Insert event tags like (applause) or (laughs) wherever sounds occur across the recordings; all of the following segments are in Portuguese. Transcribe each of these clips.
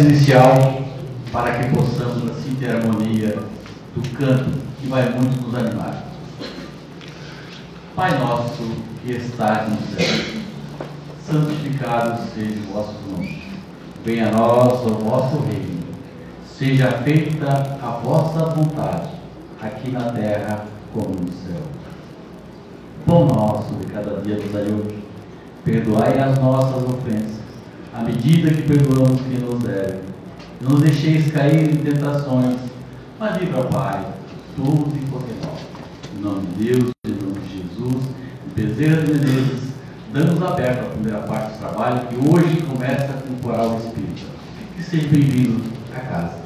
inicial para que possamos assim ter harmonia do canto que vai muito nos animar. Pai nosso que estás no céu, santificado seja o vosso nome. Venha a nós o vosso reino. Seja feita a vossa vontade, aqui na terra como no céu. Pão nosso de cada dia nos dai hoje. Perdoai as nossas ofensas, à medida que perdoamos quem nos deve não nos deixeis cair em tentações, mas livra, Pai, tudo e qualquer mal. Em nome de Deus, em nome de Jesus, Bezerra de Menezes, damos aberto a primeira parte do trabalho, que hoje começa com o coral espírita. Que seja bem-vindo a casa.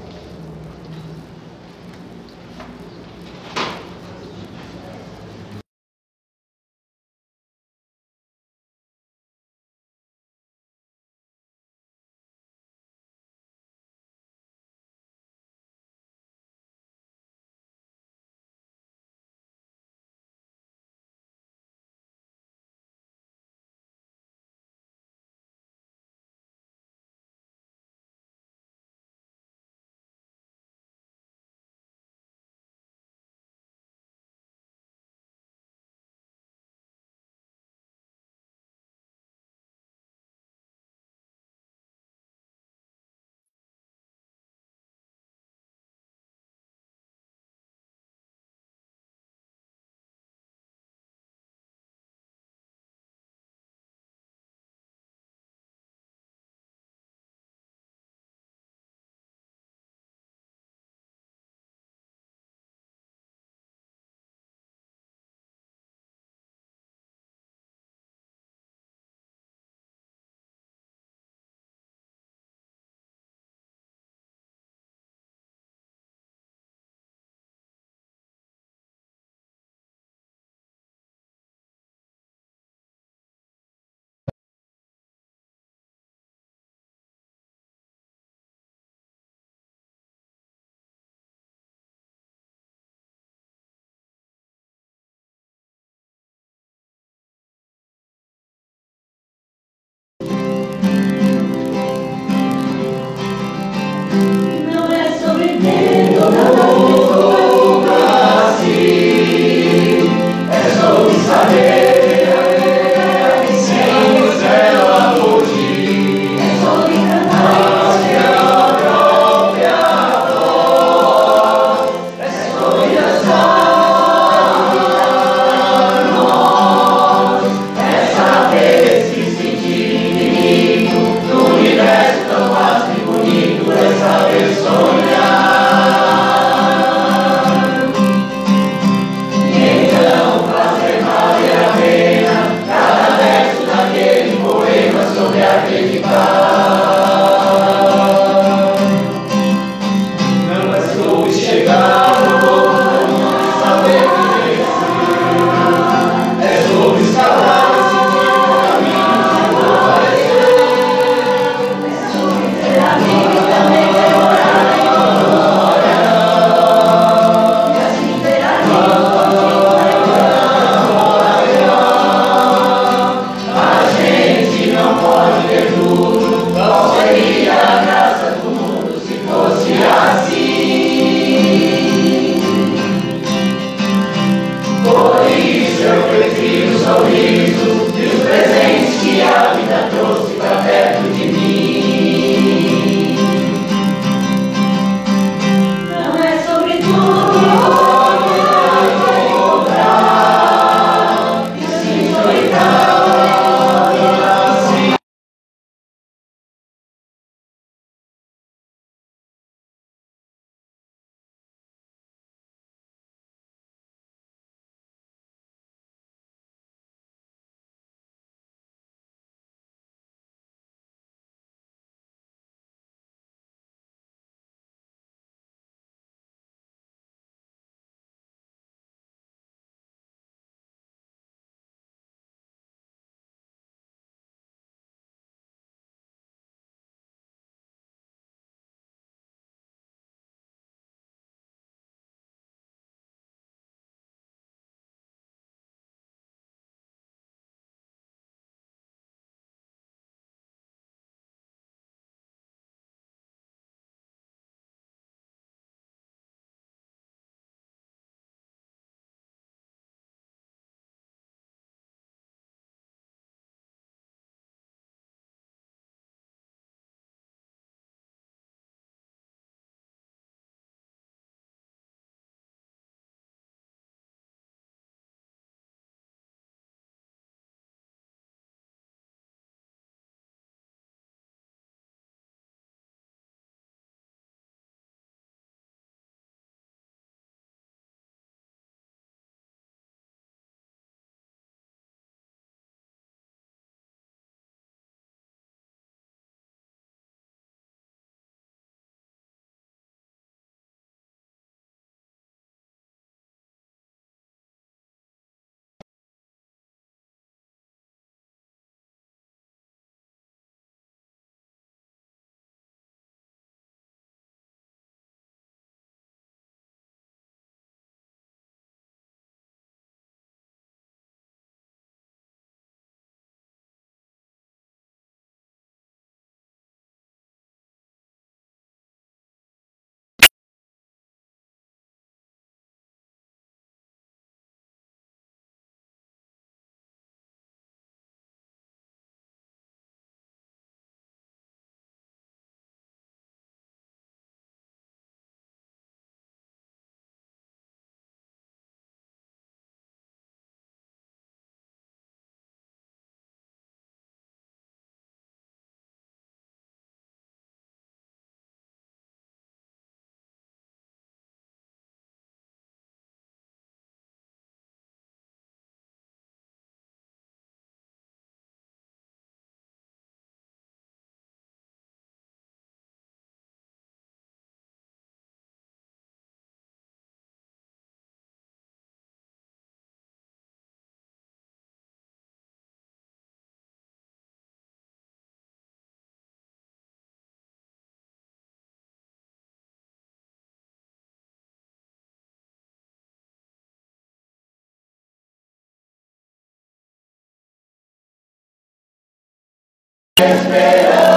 Espera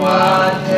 what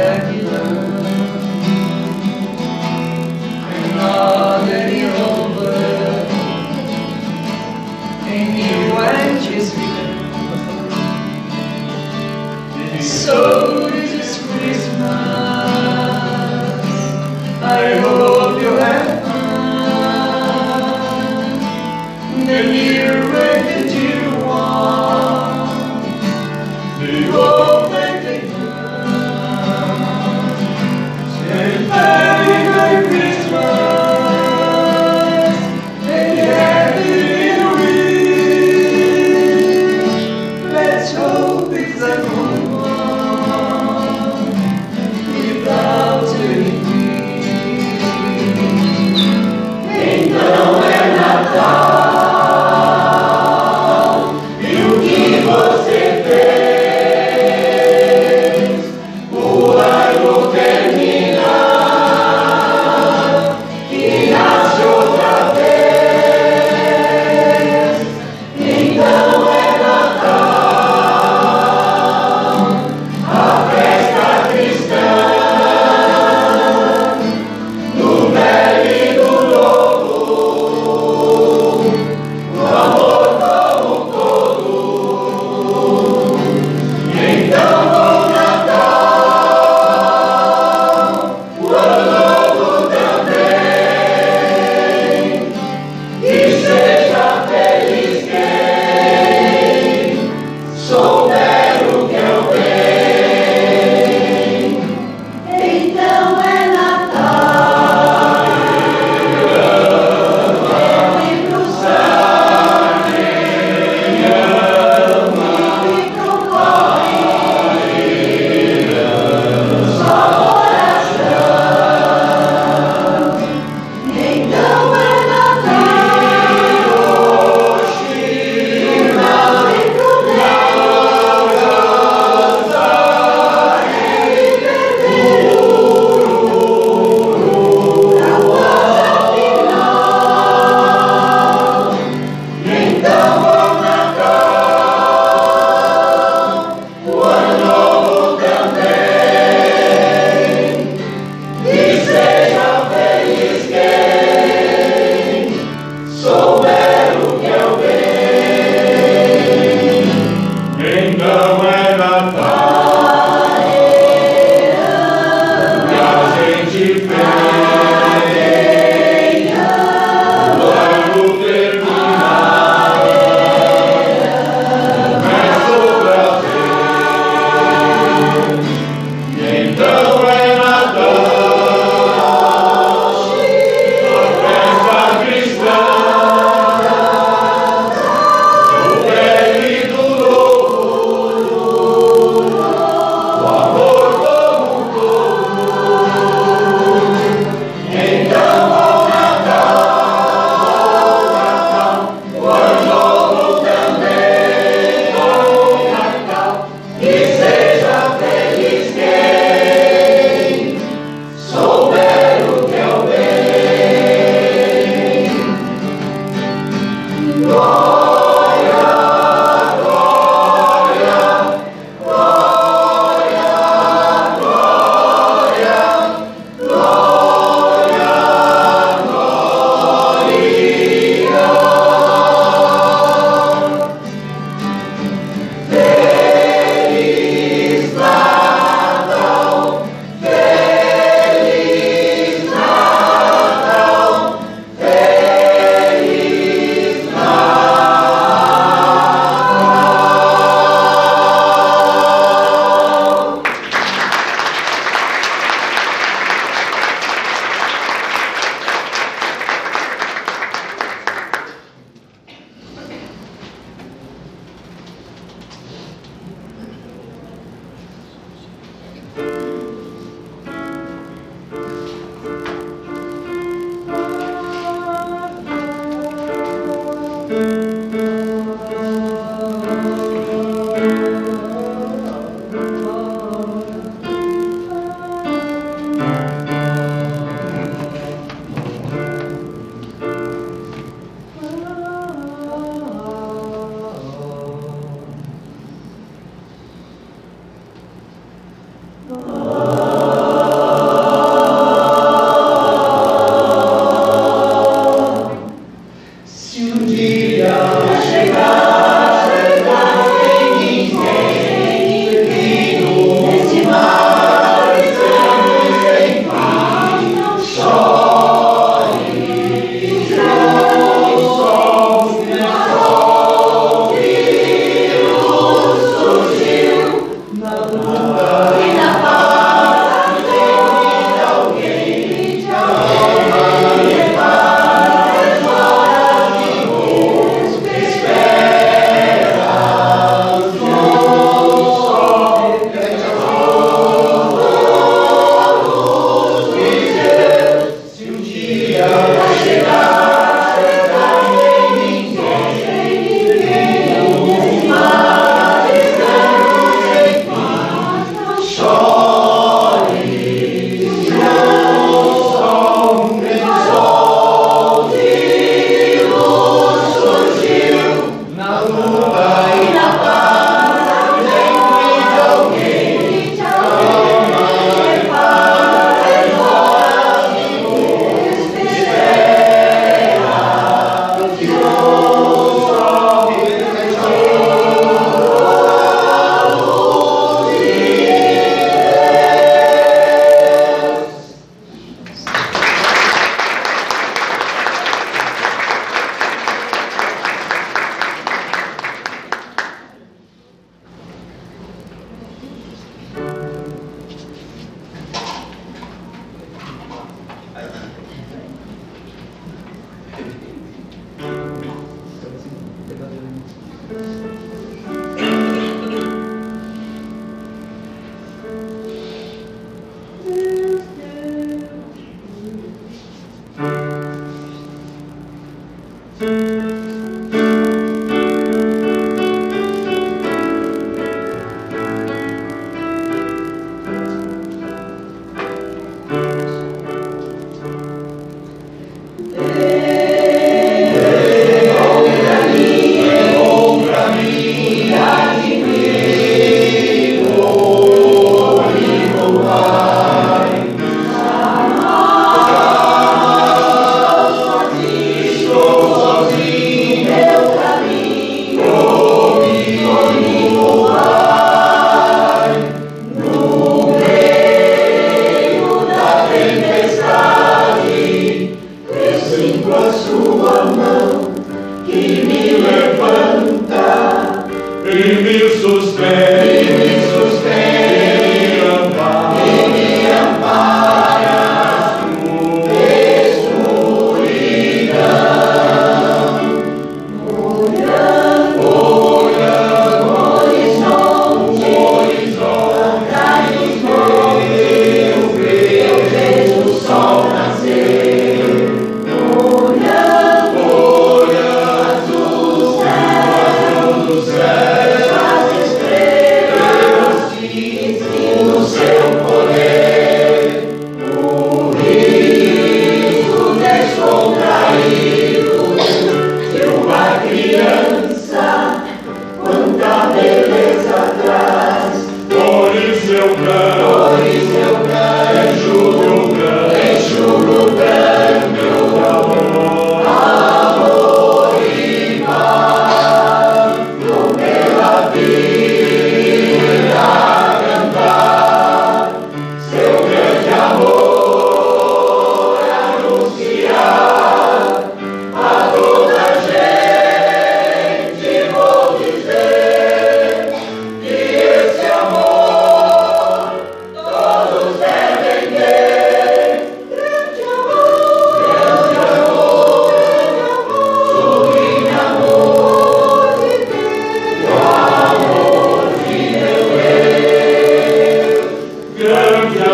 Olhando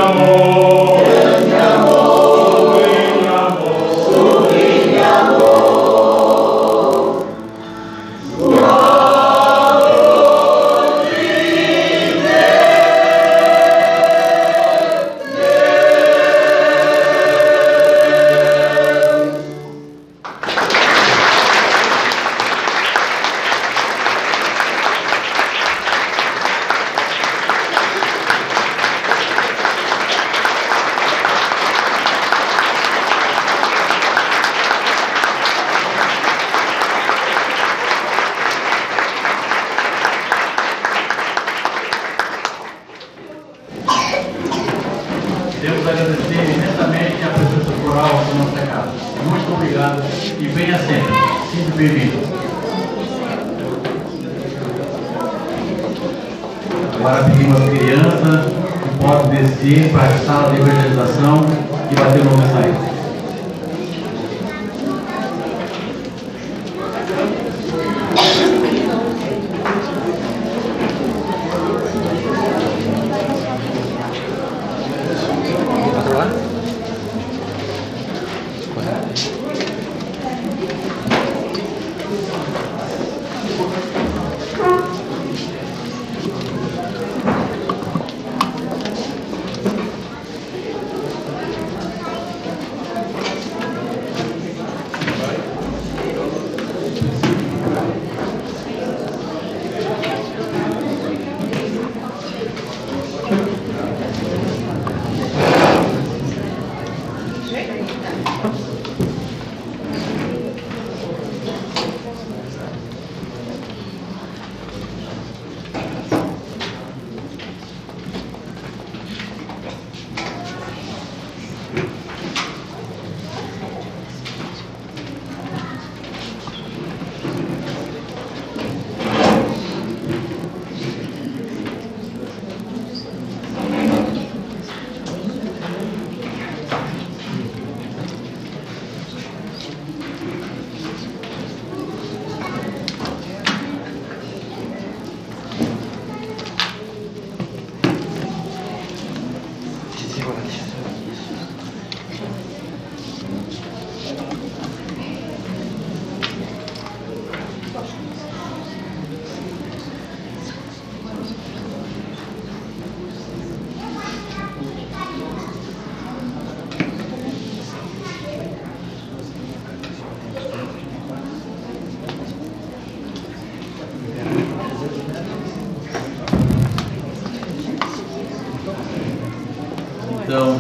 amor.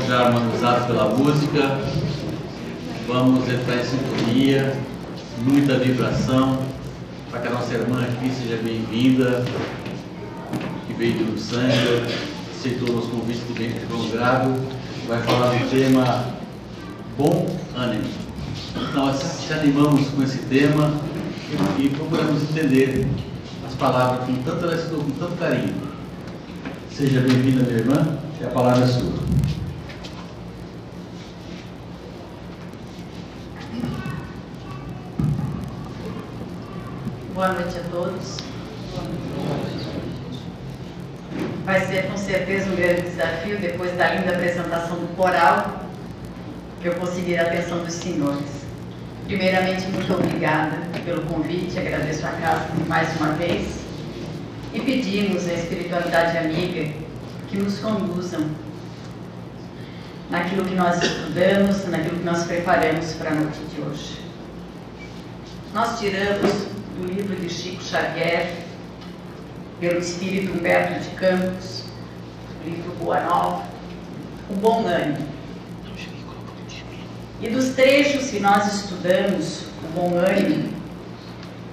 Já harmonizados pela música, vamos entrar em sintonia, muita vibração, para que a nossa irmã aqui seja bem-vinda, que veio de Luçanga, aceitou o nosso convite de bem prolongado, vai falar do tema Bom Ânimo. Nós te animamos com esse tema e procuramos entender as palavras com tanto, com tanto carinho. Seja bem-vinda, minha irmã, e a palavra é sua. Boa noite a todos. Vai ser com certeza um grande desafio, depois da linda apresentação do coral, que eu conseguir a atenção dos senhores. Primeiramente, muito obrigada pelo convite, agradeço a casa mais uma vez e pedimos à espiritualidade amiga que nos conduzam naquilo que nós estudamos, naquilo que nós preparamos para a noite de hoje. Nós tiramos do livro de Chico Xavier, pelo espírito Humberto de Campos, livro Boa Nova, o bom ânimo. E dos trechos que nós estudamos, o bom ânimo,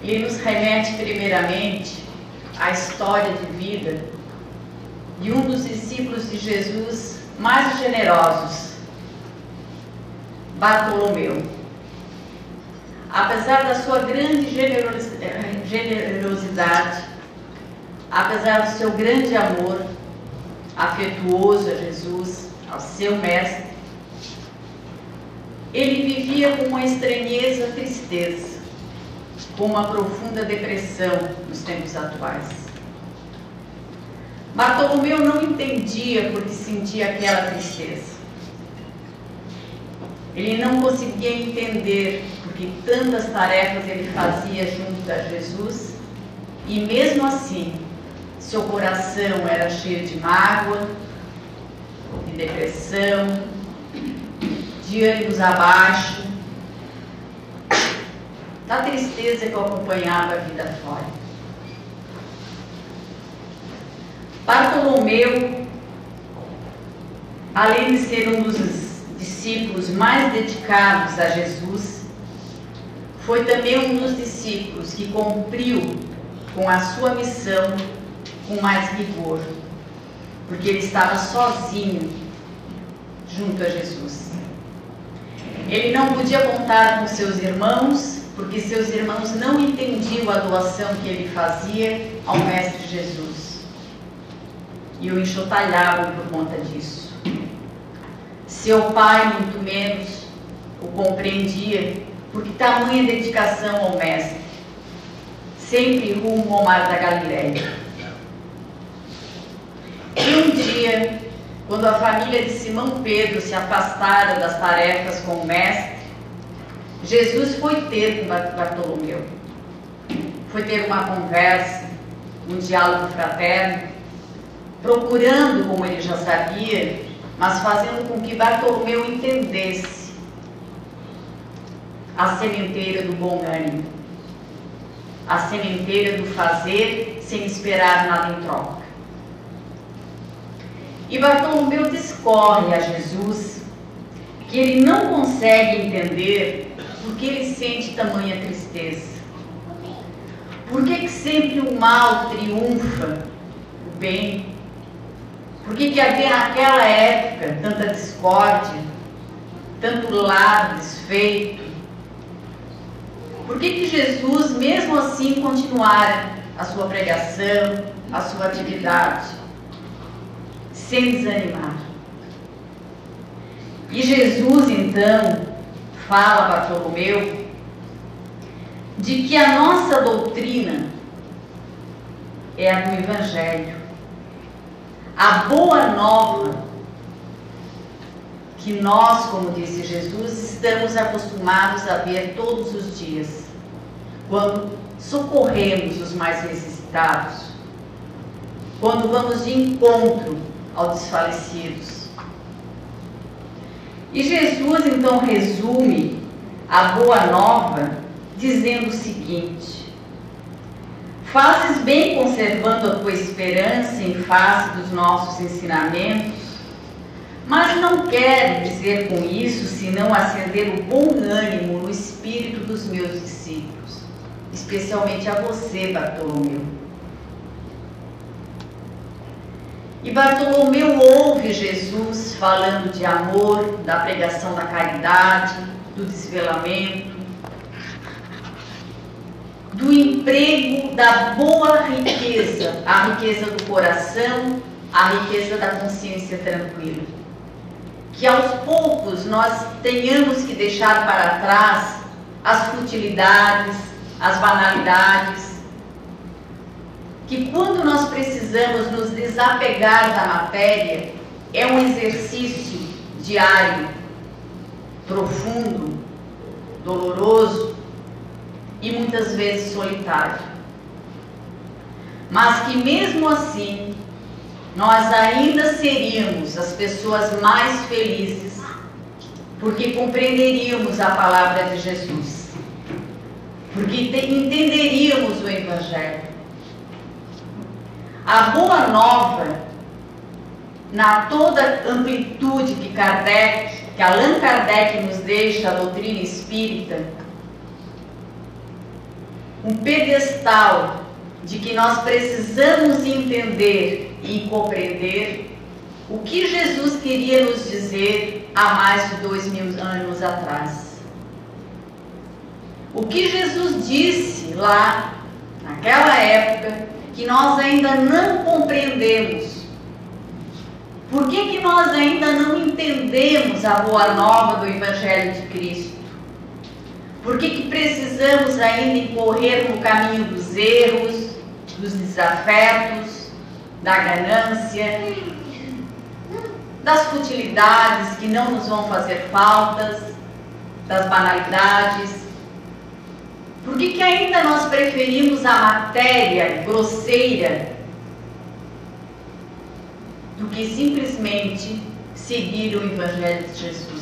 ele nos remete primeiramente à história de vida de um dos discípulos de Jesus mais generosos, Bartolomeu apesar da sua grande generosidade, apesar do seu grande amor afetuoso a Jesus, ao seu mestre, ele vivia com uma estranheza tristeza, com uma profunda depressão nos tempos atuais. Bartolomeu não entendia por que sentia aquela tristeza. Ele não conseguia entender porque tantas tarefas ele fazia junto a Jesus e mesmo assim seu coração era cheio de mágoa, de depressão, de ânimos abaixo, da tristeza que acompanhava a vida fora. Bartolomeu, além de ser um dos discípulos mais dedicados a Jesus, foi também um dos discípulos que cumpriu com a sua missão com mais rigor, porque ele estava sozinho junto a Jesus. Ele não podia contar com seus irmãos, porque seus irmãos não entendiam a doação que ele fazia ao Mestre Jesus. E o enxotalhavam por conta disso. Seu pai, muito menos, o compreendia, porque tamanha dedicação ao Mestre, sempre rumo ao mar da Galileia. E um dia, quando a família de Simão Pedro se afastara das tarefas com o Mestre, Jesus foi ter com Bartolomeu. Foi ter uma conversa, um diálogo fraterno, procurando, como ele já sabia, mas fazendo com que Bartolomeu entendesse a sementeira do bom ânimo, a sementeira do fazer sem esperar nada em troca. E Bartolomeu discorre a Jesus que ele não consegue entender por que ele sente tamanha tristeza. Por que, que sempre o mal triunfa o bem? Por que, que havia naquela época tanta discórdia, tanto lar desfeito? Por que, que Jesus, mesmo assim, continuara a sua pregação, a sua atividade, sem desanimar? E Jesus, então, fala Bartolomeu de que a nossa doutrina é a do Evangelho. A boa nova que nós, como disse Jesus, estamos acostumados a ver todos os dias, quando socorremos os mais necessitados, quando vamos de encontro aos desfalecidos. E Jesus então resume a boa nova dizendo o seguinte: Fazes bem conservando a tua esperança em face dos nossos ensinamentos, mas não quero dizer com isso senão acender o bom ânimo no espírito dos meus discípulos, especialmente a você, Bartolomeu. E Bartolomeu ouve Jesus falando de amor, da pregação da caridade, do desvelamento, do emprego da boa riqueza, a riqueza do coração, a riqueza da consciência tranquila. Que aos poucos nós tenhamos que deixar para trás as futilidades, as banalidades, que quando nós precisamos nos desapegar da matéria, é um exercício diário, profundo, doloroso, e muitas vezes solitário. Mas que mesmo assim, nós ainda seríamos as pessoas mais felizes, porque compreenderíamos a palavra de Jesus, porque entenderíamos o Evangelho. A boa nova, na toda amplitude que Kardec, que Allan Kardec nos deixa a doutrina espírita, um pedestal de que nós precisamos entender e compreender o que Jesus queria nos dizer há mais de dois mil anos atrás. O que Jesus disse lá, naquela época, que nós ainda não compreendemos. Por que, que nós ainda não entendemos a boa nova do Evangelho de Cristo? Por que, que precisamos ainda incorrer no caminho dos erros, dos desafetos, da ganância, das futilidades que não nos vão fazer faltas, das banalidades? Por que, que ainda nós preferimos a matéria grosseira do que simplesmente seguir o Evangelho de Jesus?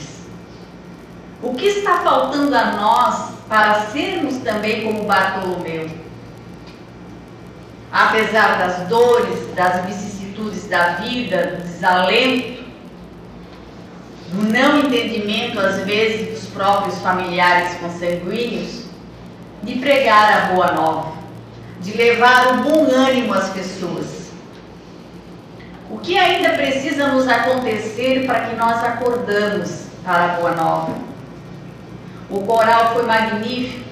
O que está faltando a nós para sermos também como Bartolomeu? Apesar das dores, das vicissitudes da vida, do desalento, do não entendimento, às vezes, dos próprios familiares consanguíneos, de pregar a boa nova, de levar o bom ânimo às pessoas. O que ainda precisa nos acontecer para que nós acordamos para a boa nova? O coral foi magnífico,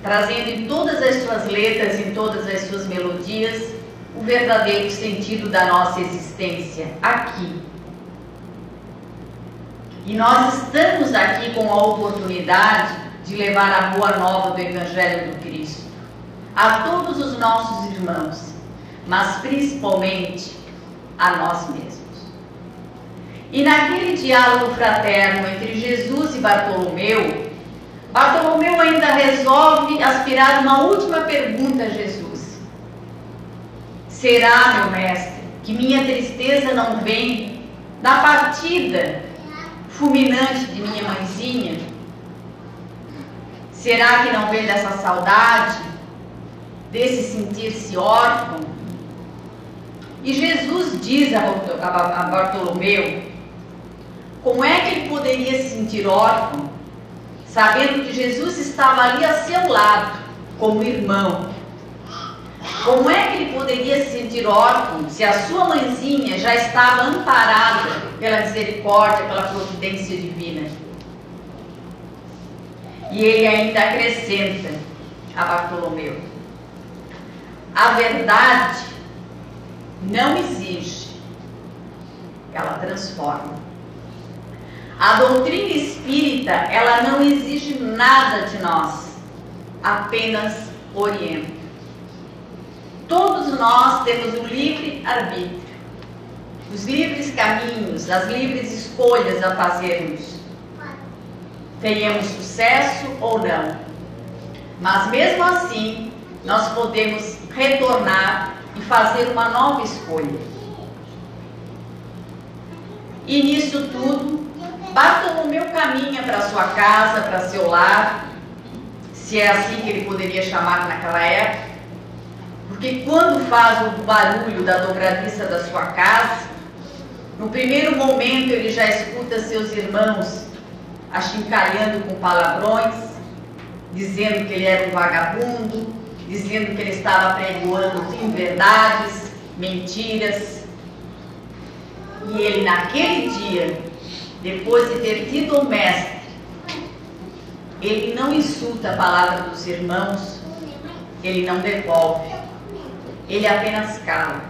trazendo em todas as suas letras, em todas as suas melodias, o verdadeiro sentido da nossa existência aqui. E nós estamos aqui com a oportunidade de levar a boa nova do Evangelho do Cristo a todos os nossos irmãos, mas principalmente a nós mesmos. E naquele diálogo fraterno entre Jesus e Bartolomeu, Bartolomeu ainda resolve aspirar uma última pergunta a Jesus: Será, meu mestre, que minha tristeza não vem da partida fulminante de minha mãezinha? Será que não vem dessa saudade, desse sentir-se órfão? E Jesus diz a Bartolomeu como é que ele poderia se sentir órfão, sabendo que Jesus estava ali a seu lado, como irmão? Como é que ele poderia se sentir órfão se a sua mãezinha já estava amparada pela misericórdia, pela providência divina? E ele ainda acrescenta a Bartolomeu: a verdade não exige, ela transforma. A doutrina espírita, ela não exige nada de nós, apenas orienta. Todos nós temos o livre arbítrio, os livres caminhos, as livres escolhas a fazermos. Tenhamos sucesso ou não. Mas mesmo assim, nós podemos retornar e fazer uma nova escolha. E nisso tudo, Bartolomeu caminha para sua casa, para seu lar, se é assim que ele poderia chamar naquela época, porque quando faz o barulho da dobradiça da sua casa, no primeiro momento ele já escuta seus irmãos achincalhando com palavrões, dizendo que ele era um vagabundo, dizendo que ele estava pregoando inverdades, mentiras. E ele naquele dia depois de ter tido o mestre, ele não insulta a palavra dos irmãos, ele não devolve, ele apenas cala.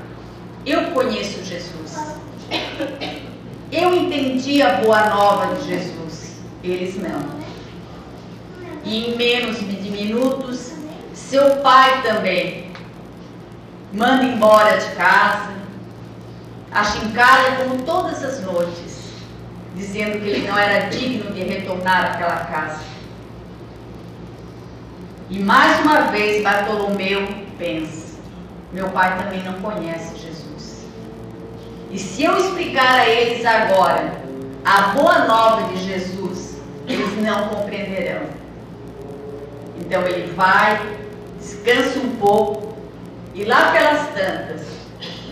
Eu conheço Jesus. Eu entendi a boa nova de Jesus, eles não. E em menos de minutos, seu pai também manda embora de casa, a chincalha como todas as noites dizendo que ele não era digno de retornar àquela casa. E mais uma vez Bartolomeu pensa: meu pai também não conhece Jesus. E se eu explicar a eles agora a boa nova de Jesus, eles não compreenderão. Então ele vai, descansa um pouco e lá pelas tantas,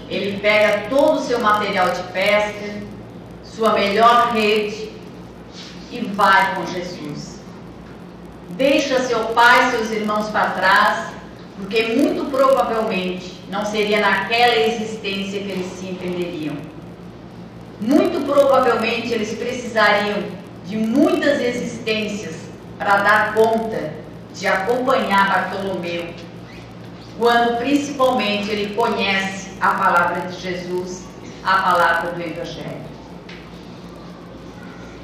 ele pega todo o seu material de pesca, sua melhor rede e vai com Jesus. Deixa seu pai e seus irmãos para trás, porque muito provavelmente não seria naquela existência que eles se entenderiam. Muito provavelmente eles precisariam de muitas existências para dar conta de acompanhar Bartolomeu, quando principalmente ele conhece a palavra de Jesus, a palavra do Evangelho.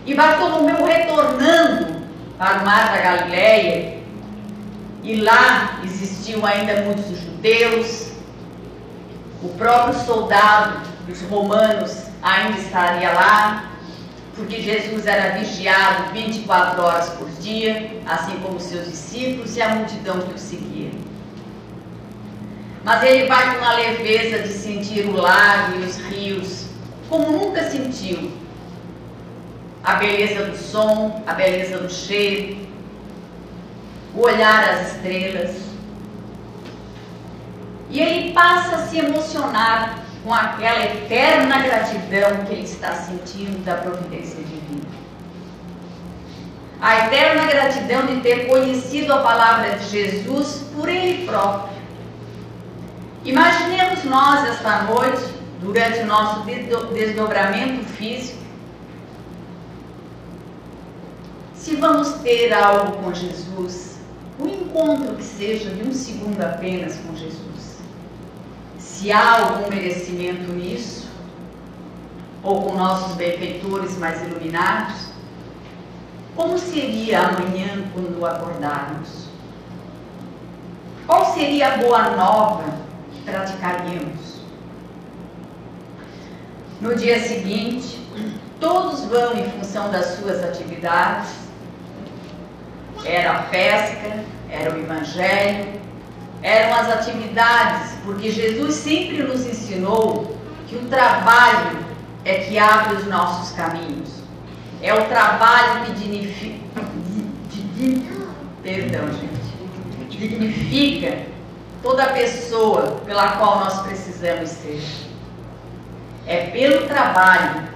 E Bartolomeu retornando para o mar da Galileia, e lá existiam ainda muitos judeus, o próprio soldado dos romanos ainda estaria lá, porque Jesus era vigiado 24 horas por dia, assim como seus discípulos e a multidão que o seguia. Mas ele vai com a leveza de sentir o lago e os rios, como nunca sentiu, a beleza do som, a beleza do cheiro, o olhar às estrelas. E ele passa a se emocionar com aquela eterna gratidão que ele está sentindo da providência divina. A eterna gratidão de ter conhecido a palavra de Jesus por ele próprio. Imaginemos nós esta noite, durante o nosso desdobramento físico, se vamos ter algo com Jesus, um encontro que seja de um segundo apenas com Jesus, se há algum merecimento nisso, ou com nossos benfeitores mais iluminados, como seria amanhã quando acordarmos? Qual seria a boa nova que praticaríamos? No dia seguinte, todos vão em função das suas atividades. Era a pesca, era o evangelho, eram as atividades, porque Jesus sempre nos ensinou que o trabalho é que abre os nossos caminhos. É o trabalho que dignifica, (laughs) perdão, gente, dignifica toda pessoa pela qual nós precisamos ser. É pelo trabalho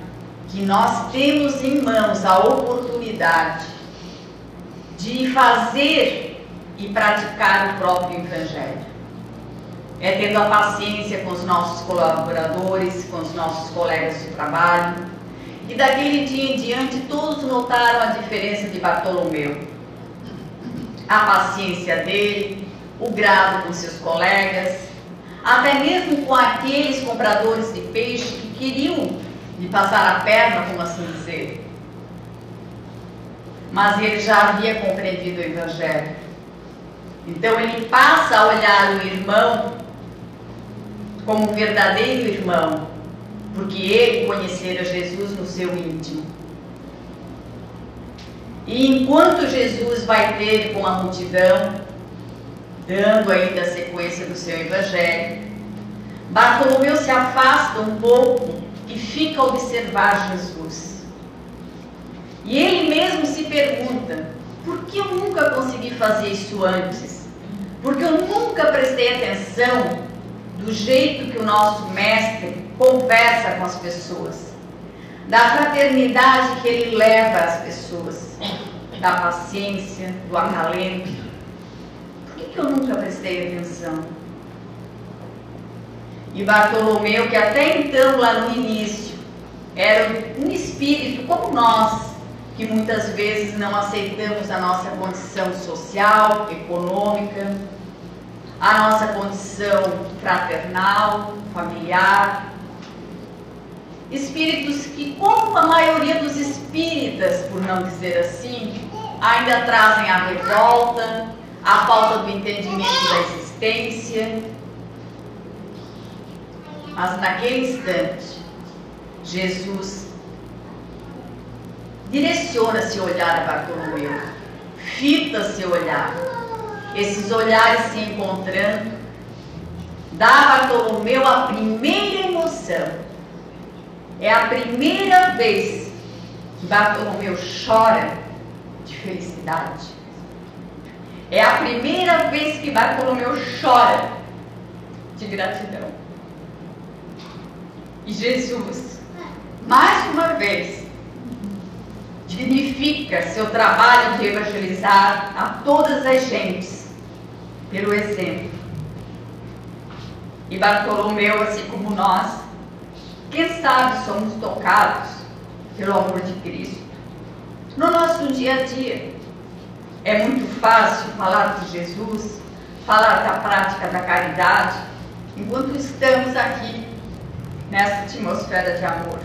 que nós temos em mãos a oportunidade de fazer e praticar o próprio Evangelho. É tendo a paciência com os nossos colaboradores, com os nossos colegas de trabalho. E daquele dia em diante, todos notaram a diferença de Bartolomeu. A paciência dele, o grado com seus colegas, até mesmo com aqueles compradores de peixe que queriam lhe passar a perna, como assim dizer. Mas ele já havia compreendido o Evangelho. Então ele passa a olhar o irmão como um verdadeiro irmão, porque ele conhecera Jesus no seu íntimo. E enquanto Jesus vai ter com a multidão, dando ainda a sequência do seu evangelho, Bartolomeu se afasta um pouco e fica a observar Jesus. E ele mesmo se pergunta: por que eu nunca consegui fazer isso antes? Porque eu nunca prestei atenção do jeito que o nosso mestre conversa com as pessoas, da fraternidade que ele leva às pessoas, da paciência, do acalento. Por que, que eu nunca prestei atenção? E Bartolomeu, que até então, lá no início, era um espírito como nós, que muitas vezes não aceitamos a nossa condição social, econômica, a nossa condição fraternal, familiar. Espíritos que, como a maioria dos espíritas, por não dizer assim, ainda trazem a revolta, a falta do entendimento da existência. Mas naquele instante, Jesus direciona seu olhar a Bartolomeu, fita seu olhar esses olhares se encontrando, dá a Bartolomeu a primeira emoção. É a primeira vez que Bartolomeu chora de felicidade. É a primeira vez que Bartolomeu chora de gratidão. E Jesus, mais uma vez, dignifica seu trabalho de evangelizar a todas as gentes pelo exemplo. E Bartolomeu, assim como nós, quem sabe somos tocados pelo amor de Cristo. No nosso dia a dia, é muito fácil falar de Jesus, falar da prática da caridade, enquanto estamos aqui nessa atmosfera de amor.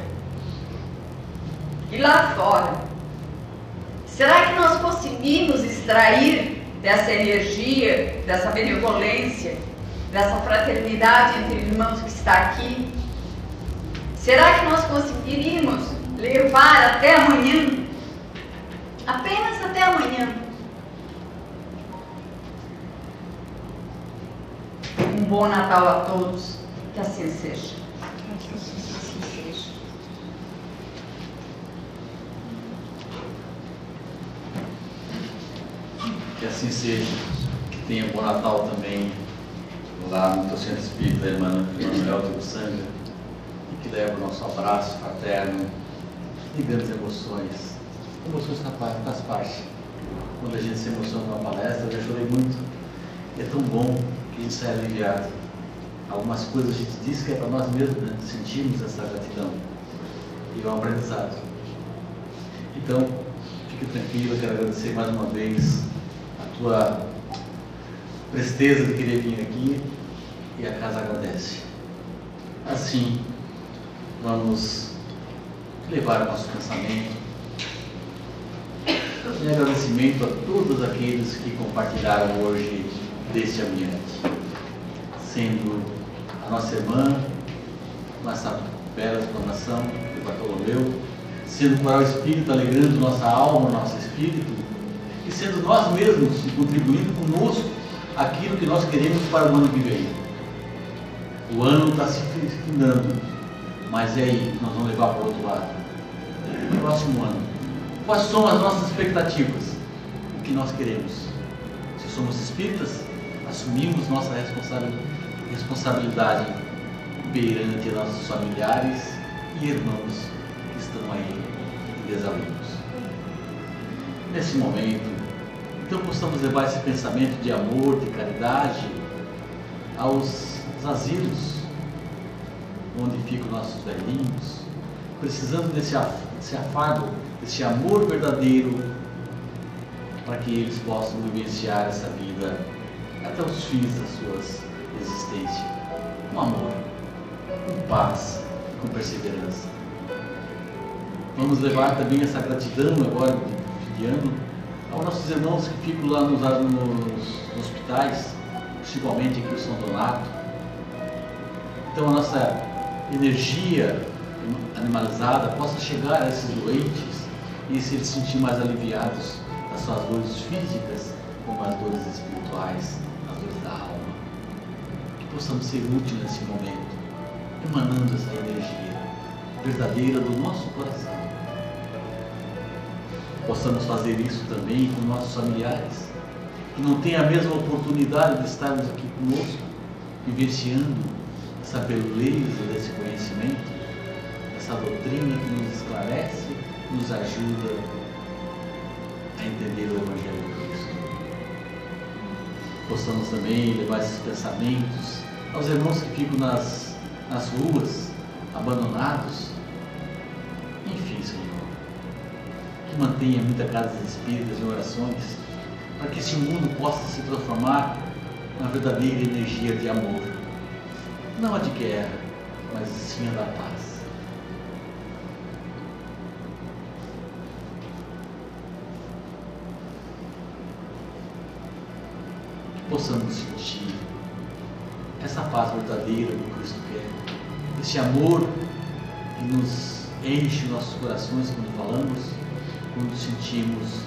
E lá fora, será que nós conseguimos extrair dessa energia, dessa benevolência, dessa fraternidade entre irmãos que está aqui? Será que nós conseguiríamos levar até amanhã? Apenas até amanhã. Um bom Natal a todos. Que assim seja. Que assim seja. Que tenha bom Natal também lá no teu centro espírita irmã Manuel Sanga. E que leve o nosso abraço fraterno e grandes emoções. Emoções capazes, faz parte. Quando a gente se emociona numa palestra, eu já chorei muito. E é tão bom que a gente sai aliviado. Algumas coisas a gente diz que é para nós mesmos, né? sentirmos essa gratidão. E é um aprendizado. Então, Fique tranquilo, quero agradecer mais uma vez a tua presteza de querer vir aqui e a casa agradece. Assim, vamos levar o nosso pensamento em agradecimento a todos aqueles que compartilharam hoje deste ambiente, sendo a nossa irmã, nossa bela explanação de Bartolomeu, sendo o coral espírito alegrando nossa alma, nosso espírito, e sendo nós mesmos contribuindo conosco aquilo que nós queremos para o ano que vem. O ano está se findando, mas é aí que nós vamos levar para o outro lado. No próximo ano. Quais são as nossas expectativas? O que nós queremos? Se somos espíritas, assumimos nossa responsabilidade perante nossos familiares e irmãos que estão aí desalinhos. Nesse momento, então possamos levar esse pensamento de amor, de caridade aos asilos onde ficam nossos velhinhos, precisando desse, desse afago, desse amor verdadeiro para que eles possam vivenciar essa vida até os fins das suas existências. Com amor, com paz, com perseverança. Vamos levar também essa gratidão agora de ano aos nossos irmãos que ficam lá nos, nos hospitais, principalmente aqui o São Donato. Então a nossa energia animalizada possa chegar a esses doentes e se sentir mais aliviados das suas dores físicas como as dores espirituais, as dores da alma. Que possamos ser úteis nesse momento, emanando essa energia verdadeira do nosso coração. Possamos fazer isso também com nossos familiares, que não têm a mesma oportunidade de estarmos aqui conosco, vivenciando essa beleza desse conhecimento, essa doutrina que nos esclarece, nos ajuda a entender o Evangelho de Cristo. Possamos também levar esses pensamentos aos irmãos que ficam nas, nas ruas, abandonados. Mantenha muita casa espíritas em orações, para que esse mundo possa se transformar na verdadeira energia de amor não a de guerra, mas sim a da paz. Que possamos sentir essa paz verdadeira que Cristo quer, esse amor que nos enche nossos corações quando falamos, quando sentimos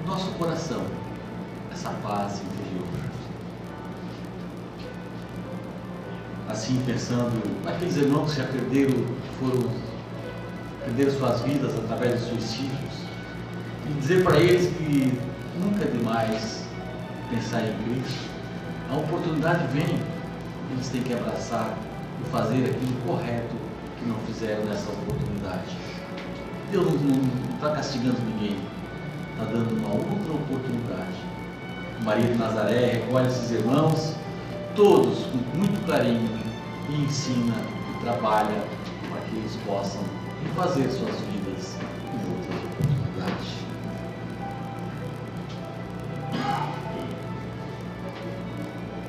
no nosso coração essa paz interior. assim pensando naqueles irmãos que já perderam, foram, perderam suas vidas através de suicídios, e dizer para eles que nunca é demais pensar em Cristo. A oportunidade vem, eles têm que abraçar e fazer aquilo correto que não fizeram nessa oportunidade. Deus não está castigando ninguém, está dando uma outra oportunidade. Maria de Nazaré recolhe esses irmãos, todos com muito carinho, e ensina e trabalha para que eles possam refazer suas vidas em outras oportunidades.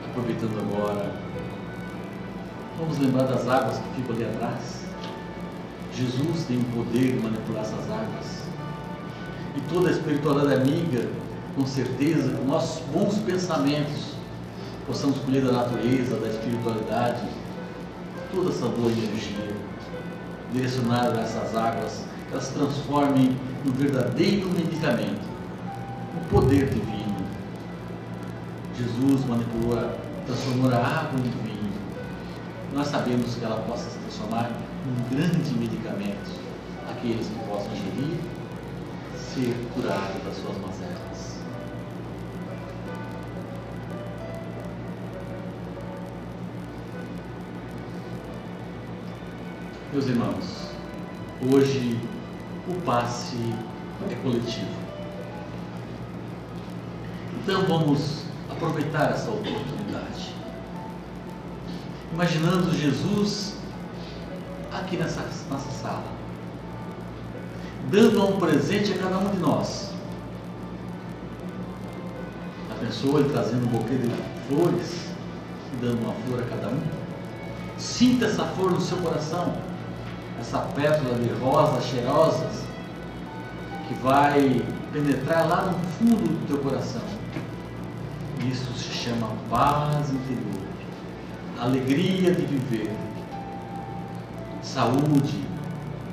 Aproveitando agora, vamos lembrar das águas que ficam ali atrás. Jesus tem o poder de manipular essas águas. E toda a espiritualidade amiga, com certeza, com nossos bons pensamentos, possamos colher da natureza, da espiritualidade, toda essa boa energia direcionada a essas águas, que elas transformem no verdadeiro medicamento, o poder divino. Jesus manipulou, transformou a água em vinho. Nós sabemos que ela possa se transformar um grande medicamento, aqueles que possam ingerir, ser curados das suas mazelas. Meus irmãos, hoje o passe é coletivo. Então vamos aproveitar essa oportunidade. Imaginando Jesus aqui nessa nossa sala. dando um presente a cada um de nós. A pessoa ele trazendo um buquê de flores, dando uma flor a cada um. Sinta essa flor no seu coração, essa pétala de rosas cheirosas que vai penetrar lá no fundo do teu coração. Isso se chama paz interior, alegria de viver, saúde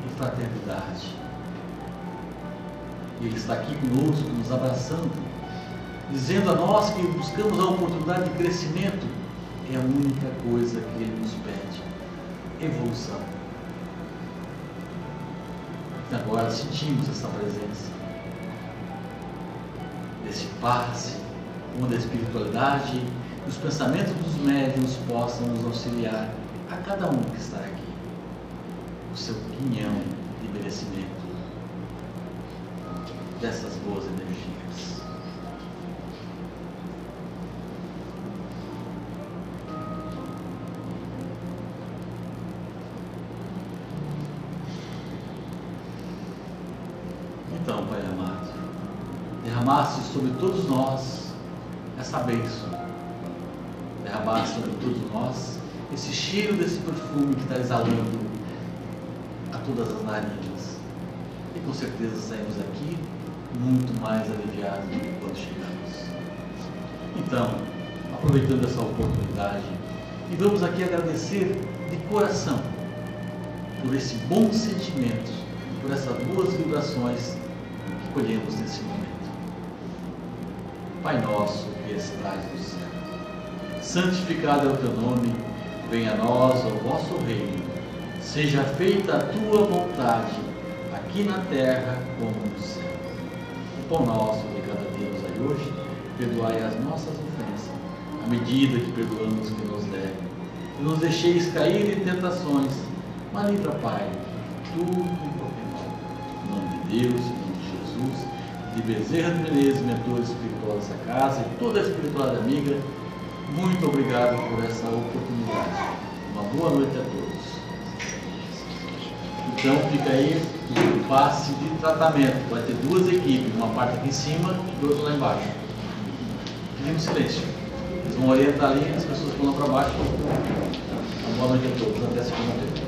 e fraternidade. Ele está aqui conosco, nos abraçando, dizendo a nós que buscamos a oportunidade de crescimento. É a única coisa que Ele nos pede: evolução. Agora sentimos essa presença, desse passe, onde a espiritualidade e os pensamentos dos médiuns possam nos auxiliar a cada um que está aqui, o seu quinhão de merecimento dessas boas energias. Então, Pai amado, derramaste sobre todos nós essa bênção, derramaste sobre todos nós esse cheiro desse perfume que está exalando todas as narinas. E com certeza saímos aqui muito mais aliviados do que quando chegamos. Então, aproveitando essa oportunidade, e vamos aqui agradecer de coração por esse bom sentimento, por essas boas vibrações que colhemos nesse momento. Pai nosso que estás no céu, santificado é o teu nome, venha a nós o vosso reino, seja feita a tua vontade, aqui na terra como no céu pão nosso de cada dia hoje, perdoai as nossas ofensas, à medida que perdoamos que nos devem. E nos deixeis cair em tentações, mas livra, Pai, tudo e qualquer mal. Em nome de Deus, em nome de Jesus, de Bezerra de Menezes, mentor espiritual dessa casa e toda a espiritualidade amiga, muito obrigado por essa oportunidade. Uma boa noite a todos. Então fica aí o passe de tratamento. Vai ter duas equipes, uma parte aqui em cima e outra lá embaixo. Pedimos silêncio. Eles vão orientar ali, as pessoas vão lá para baixo. Uma boa noite a todos. Até segunda-feira.